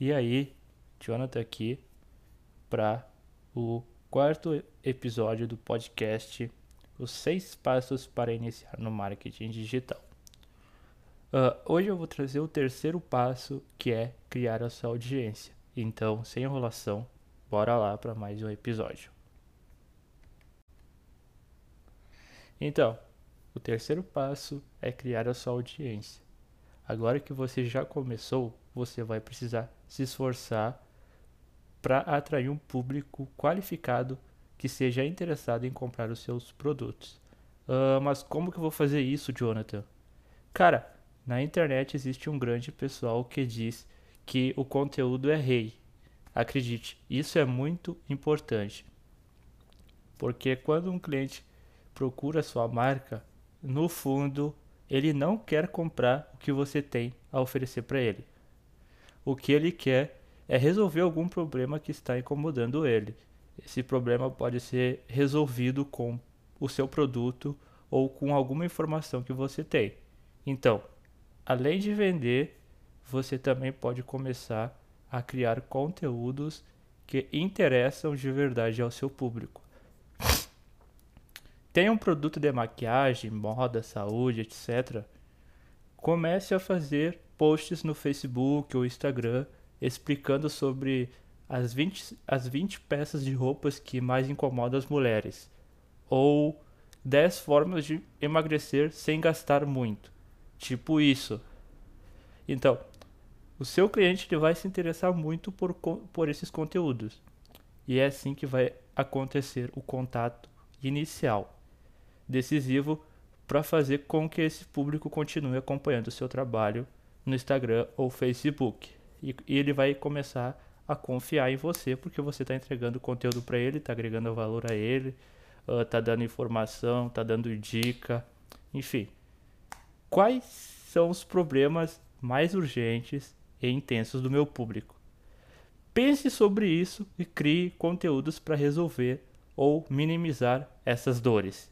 E aí, Jonathan aqui para o quarto episódio do podcast Os Seis Passos para Iniciar no Marketing Digital. Uh, hoje eu vou trazer o terceiro passo que é criar a sua audiência. Então, sem enrolação, bora lá para mais um episódio. Então, o terceiro passo é criar a sua audiência. Agora que você já começou, você vai precisar se esforçar para atrair um público qualificado que seja interessado em comprar os seus produtos. Uh, mas como que eu vou fazer isso, Jonathan? Cara, na internet existe um grande pessoal que diz que o conteúdo é rei. Acredite, isso é muito importante. Porque quando um cliente procura sua marca, no fundo, ele não quer comprar o que você tem a oferecer para ele. O que ele quer é resolver algum problema que está incomodando ele. Esse problema pode ser resolvido com o seu produto ou com alguma informação que você tem. Então, além de vender, você também pode começar a criar conteúdos que interessam de verdade ao seu público. Tem um produto de maquiagem, moda, saúde, etc. Comece a fazer posts no Facebook ou Instagram explicando sobre as 20, as 20 peças de roupas que mais incomodam as mulheres. Ou 10 formas de emagrecer sem gastar muito. Tipo isso. Então, o seu cliente vai se interessar muito por, por esses conteúdos. E é assim que vai acontecer o contato inicial decisivo para fazer com que esse público continue acompanhando o seu trabalho no Instagram ou Facebook. E, e ele vai começar a confiar em você porque você está entregando conteúdo para ele, está agregando valor a ele, está uh, dando informação, está dando dica, enfim. Quais são os problemas mais urgentes e intensos do meu público? Pense sobre isso e crie conteúdos para resolver ou minimizar essas dores.